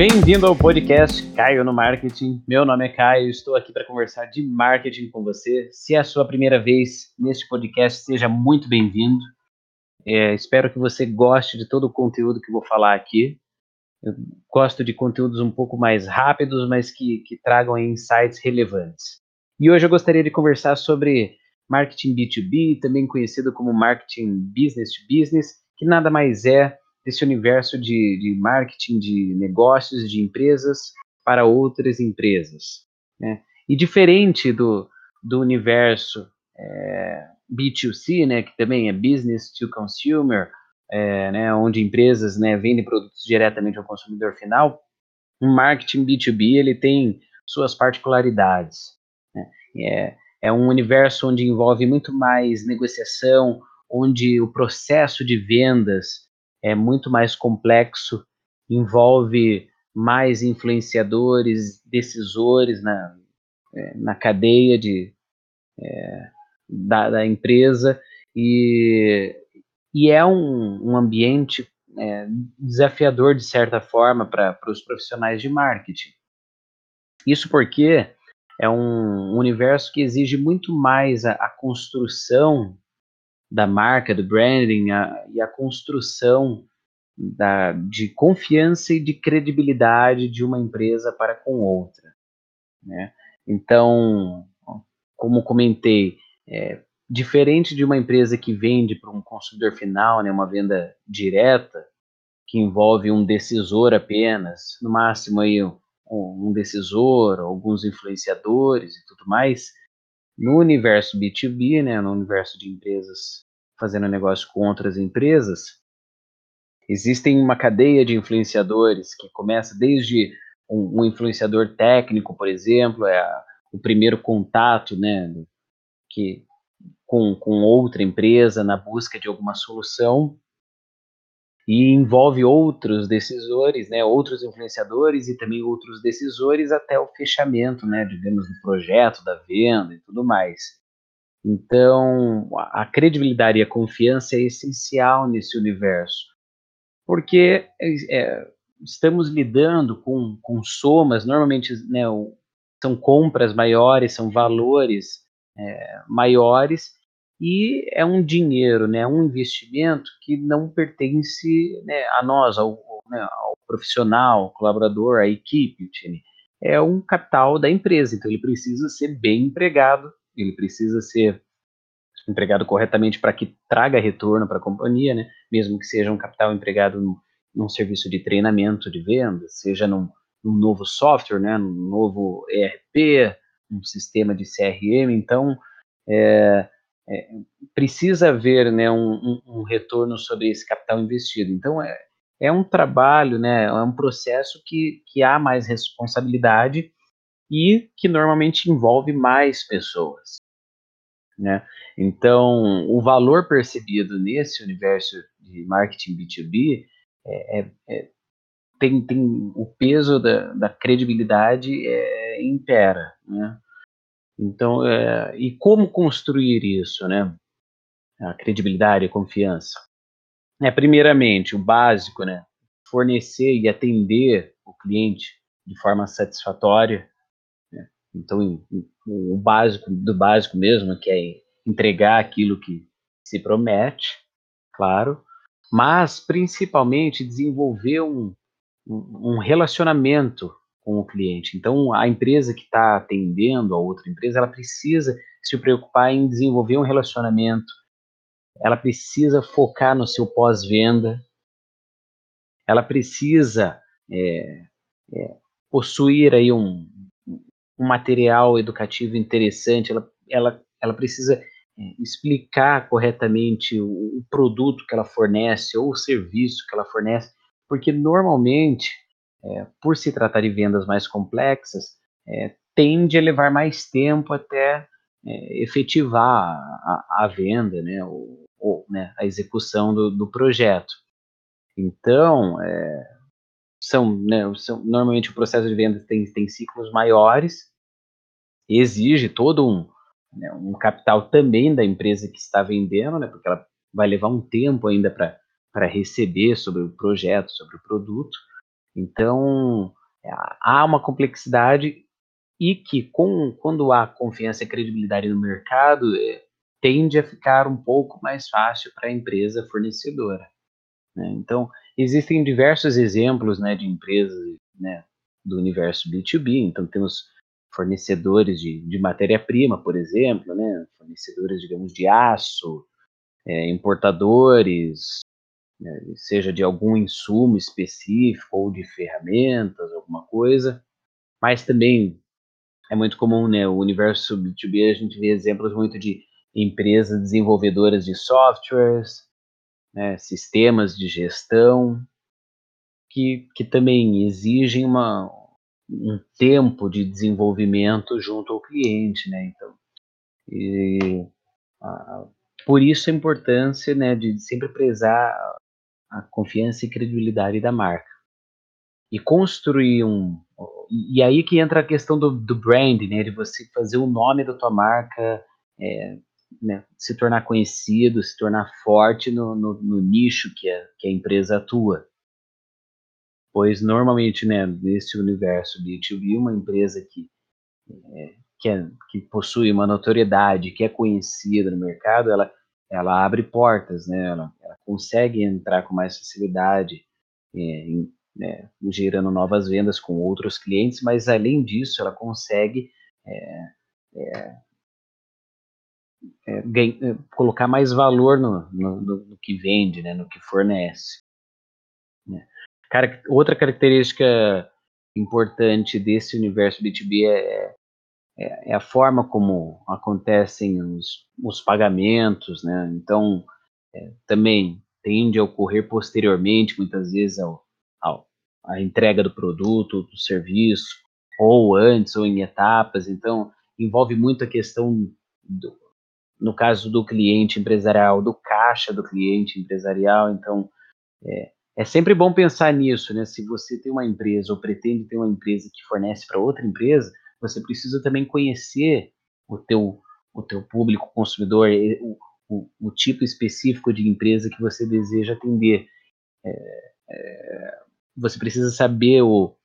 Bem-vindo ao podcast Caio no Marketing. Meu nome é Caio, estou aqui para conversar de marketing com você. Se é a sua primeira vez neste podcast, seja muito bem-vindo. É, espero que você goste de todo o conteúdo que vou falar aqui. Eu gosto de conteúdos um pouco mais rápidos, mas que, que tragam insights relevantes. E hoje eu gostaria de conversar sobre marketing B2B, também conhecido como marketing business to business, que nada mais é desse universo de, de marketing de negócios, de empresas para outras empresas. Né? E diferente do, do universo é, B2C, né, que também é business to consumer, é, né, onde empresas né, vendem produtos diretamente ao consumidor final, o marketing B2B ele tem suas particularidades. Né? É, é um universo onde envolve muito mais negociação, onde o processo de vendas é muito mais complexo, envolve mais influenciadores, decisores na, é, na cadeia de, é, da, da, empresa e, e é um, um ambiente é, desafiador de certa forma para os profissionais de marketing. Isso porque é um universo que exige muito mais a, a construção da marca, do branding a, e a construção da, de confiança e de credibilidade de uma empresa para com outra. Né? Então, como comentei, é, diferente de uma empresa que vende para um consumidor final, né, uma venda direta, que envolve um decisor apenas, no máximo aí um, um decisor, alguns influenciadores e tudo mais, no universo B2B, né, no universo de empresas fazendo negócio com outras empresas, existem uma cadeia de influenciadores que começa desde um, um influenciador técnico, por exemplo, é a, o primeiro contato, né, que com, com outra empresa na busca de alguma solução e envolve outros decisores, né, outros influenciadores e também outros decisores até o fechamento, né, digamos, do projeto, da venda e tudo mais. Então, a credibilidade e a confiança é essencial nesse universo, porque é, estamos lidando com, com somas, normalmente né, são compras maiores, são valores é, maiores, e é um dinheiro, né, um investimento que não pertence né, a nós, ao, né, ao profissional, ao colaborador, à equipe, time. é um capital da empresa, então ele precisa ser bem empregado, ele precisa ser empregado corretamente para que traga retorno para a companhia, né, mesmo que seja um capital empregado num, num serviço de treinamento de vendas, seja num, num novo software, né, num novo ERP, um sistema de CRM, então é, é, precisa haver né, um, um, retorno sobre esse capital investido. Então, é, é um trabalho, né, é um processo que, que há mais responsabilidade e que normalmente envolve mais pessoas. Né? Então, o valor percebido nesse universo de marketing B2B é, é, é, tem, tem o peso da, da credibilidade é, impera. Né? Então, é, e como construir isso, né? A credibilidade, a confiança. É, primeiramente, o básico, né? Fornecer e atender o cliente de forma satisfatória. Né? Então, o básico do básico mesmo, que é entregar aquilo que se promete, claro, mas principalmente desenvolver um, um relacionamento com o cliente. Então, a empresa que está atendendo a outra empresa, ela precisa se preocupar em desenvolver um relacionamento, ela precisa focar no seu pós-venda, ela precisa é, é, possuir aí um, um material educativo interessante, ela, ela, ela precisa é, explicar corretamente o, o produto que ela fornece ou o serviço que ela fornece, porque normalmente é, por se tratar de vendas mais complexas, é, tende a levar mais tempo até é, efetivar a, a, venda, né, ou, ou né, a execução do, do projeto. Então, é, são, né, são, normalmente o processo de venda tem, tem ciclos maiores, exige todo um, né, um capital também da empresa que está vendendo, né, porque ela vai levar um tempo ainda para receber sobre o projeto, sobre o produto, Então, há uma complexidade e que com, quando há confiança e credibilidade no mercado, é, tende a ficar um pouco mais fácil para a empresa fornecedora. Né? Então, existem diversos exemplos né, de empresas né, do universo B2B. Então, temos fornecedores de, de matéria-prima, por exemplo, né, fornecedores, digamos, de aço, é, importadores, né, seja de algum insumo específico ou de ferramentas, alguma coisa, mas também é muito comum, né, o universo B2B, a gente vê exemplos muito de empresas desenvolvedoras de softwares, né, sistemas de gestão, que, que também exigem uma, um tempo de desenvolvimento junto ao cliente, né? Então, e, a, por isso a importância, né, de sempre prezar a confiança e credibilidade da marca e construir um e aí que entra a questão do, do brand, né, de você fazer o nome da tua marca é, né, se tornar conhecido, se tornar forte no, no, no nicho que a, que a empresa atua. Pois normalmente, né, nesse universo B2B, uma empresa que, é, que, é, que possui uma notoriedade, que é conhecida no mercado, ela, ela abre portas, né, ela, ela consegue entrar com mais facilidade, é, em, né, gerando novas vendas com outros clientes, mas além disso, ela consegue é, é, é, ganha, colocar mais valor no, no, no, que vende, né, no que fornece. Né. Outra característica importante desse universo B2B é, é, é a forma como acontecem os, os pagamentos, né? Então, é, também tende a ocorrer posteriormente, muitas vezes, ao, ao, à entrega do produto, do serviço, ou antes, ou em etapas. Então, envolve muito a questão, do, no caso do cliente empresarial, do caixa do cliente empresarial. Então, é, é sempre bom pensar nisso, né? Se você tem uma empresa ou pretende ter uma empresa que fornece para outra empresa, você precisa também conhecer o teu, o teu público consumidor, o, o, o tipo específico de empresa que você deseja atender. É, é, você precisa saber o,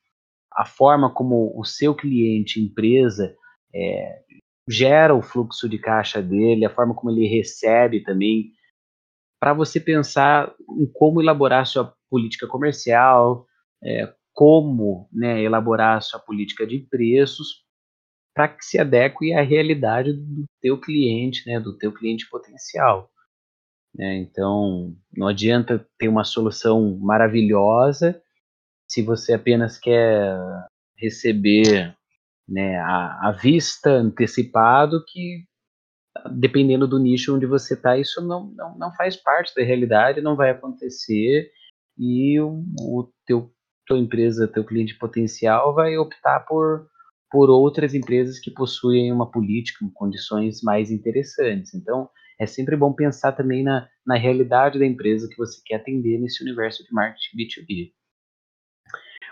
a forma como o seu cliente, empresa, é, gera o fluxo de caixa dele, a forma como ele recebe também, para você pensar em como elaborar sua política comercial, é, como né, elaborar sua política de preços para que se adeque à realidade do teu cliente, né, do teu cliente potencial. Né? Então, não adianta ter uma solução maravilhosa se você apenas quer receber né, a, a vista antecipado que dependendo do nicho onde você está, isso não, não, não faz parte da realidade, não vai acontecer e o, o teu tua empresa, teu cliente potencial vai optar por, por outras empresas que possuem uma política condições mais interessantes. Então, é sempre bom pensar também na, na realidade da empresa que você quer atender nesse universo de marketing B2B.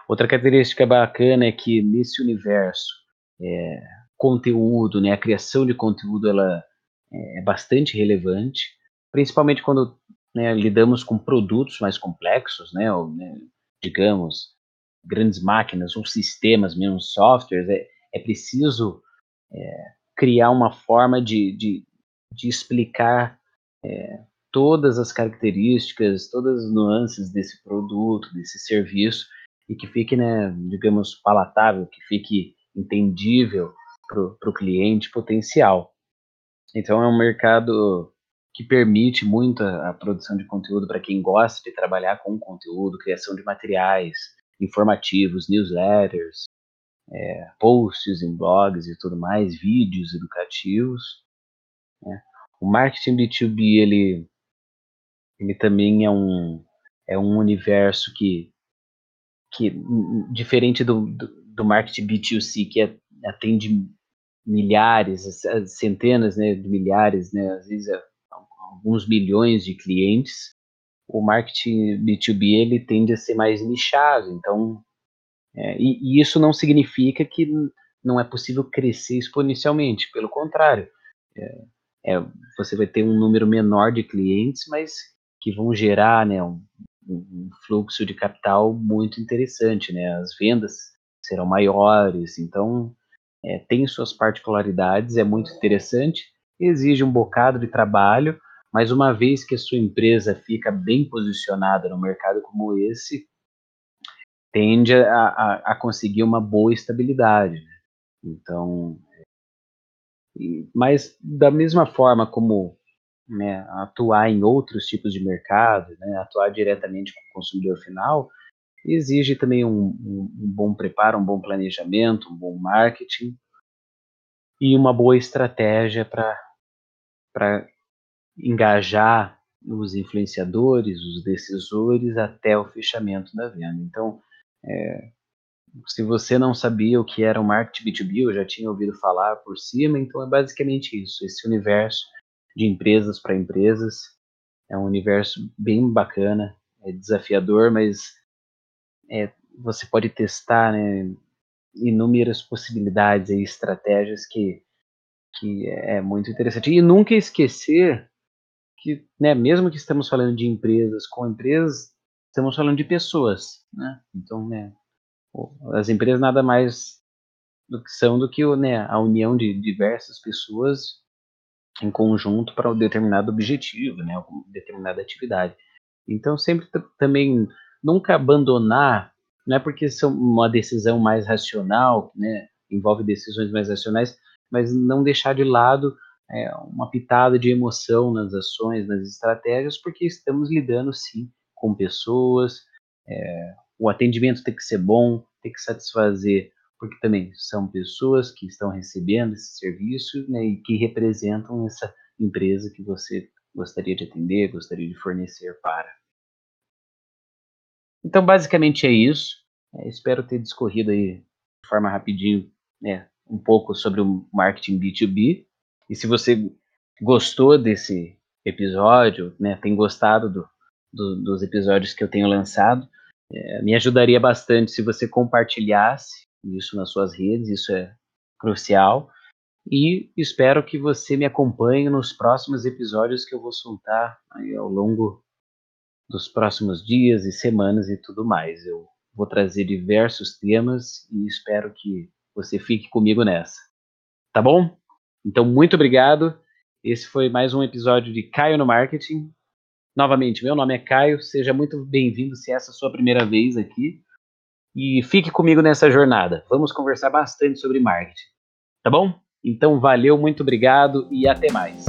Outra característica bacana é que nesse universo, é, conteúdo, né, a criação de conteúdo, ela é bastante relevante, principalmente quando né, lidamos com produtos mais complexos, né, ou, né, digamos, grandes máquinas ou sistemas, mesmo softwares, é, é preciso é, criar uma forma de, de, de explicar é, todas as características, todas as nuances desse produto, desse serviço, e que fique, né, digamos, palatável, que fique entendível para o cliente potencial. Então é um mercado que permite muito a, a produção de conteúdo para quem gosta de trabalhar com conteúdo, criação de materiais informativos, newsletters, é, posts em blogs e tudo mais, vídeos educativos. Né? O marketing B2B ele, ele também é um, é um universo que, que diferente do, do, do marketing B2C, que é, atende milhares, centenas né, de milhares, né, às vezes é, alguns milhões de clientes, o marketing B2B ele tende a ser mais nichado, então é, e, e, isso não significa que não é possível crescer exponencialmente, pelo contrário, é, é, você vai ter um número menor de clientes, mas que vão gerar né, um, um fluxo de capital muito interessante, né? As vendas serão maiores, então é, tem suas particularidades, é muito interessante, exige um bocado de trabalho, mas uma vez que a sua empresa fica bem posicionada no mercado como esse, tende a, a, a conseguir uma boa estabilidade. Né? Então, e, mas da mesma forma como né, atuar em outros tipos de mercado, né, atuar diretamente com o consumidor final, exige também um, um, um, bom preparo, um bom planejamento, um bom marketing e uma boa estratégia para engajar os influenciadores, os decisores até o fechamento da venda. Então, é, se você não sabia o que era o marketing B2B, eu já tinha ouvido falar por cima, então é basicamente isso, esse universo de empresas para empresas. É um universo bem bacana, é desafiador, mas é, você pode testar né, inúmeras possibilidades e estratégias que, que é muito interessante. E nunca esquecer que, né, mesmo que estamos falando de empresas com empresas, estamos falando de pessoas. Né? Então, né, as empresas nada mais do que são do que né, a união de diversas pessoas em conjunto para um determinado objetivo, né, uma determinada atividade. Então, sempre também nunca abandonar, não é porque é uma decisão mais racional, né, envolve decisões mais racionais, mas não deixar de lado é, uma pitada de emoção nas ações, nas estratégias, porque estamos lidando sim com pessoas, é, o atendimento tem que ser bom, tem que satisfazer porque também são pessoas que estão recebendo esse serviço né, e que representam essa empresa que você gostaria de atender, gostaria de fornecer para. Então, basicamente é isso. É, espero ter discorrido aí de forma rapidinho né, um pouco sobre o marketing B2B. E se você gostou desse episódio, né, tem gostado do, do, dos episódios que eu tenho lançado, é, me ajudaria bastante se você compartilhasse isso nas suas redes, isso é crucial. E espero que você me acompanhe nos próximos episódios que eu vou soltar ao longo dos próximos dias e semanas e tudo mais. Eu vou trazer diversos temas e espero que você fique comigo nessa. Tá bom? Então, muito obrigado. Esse foi mais um episódio de Caio no Marketing. Novamente, meu nome é Caio. Seja muito bem-vindo se essa é a sua primeira vez aqui e fique comigo nessa jornada. Vamos conversar bastante sobre marketing. Tá bom? Então, valeu, muito obrigado e até mais.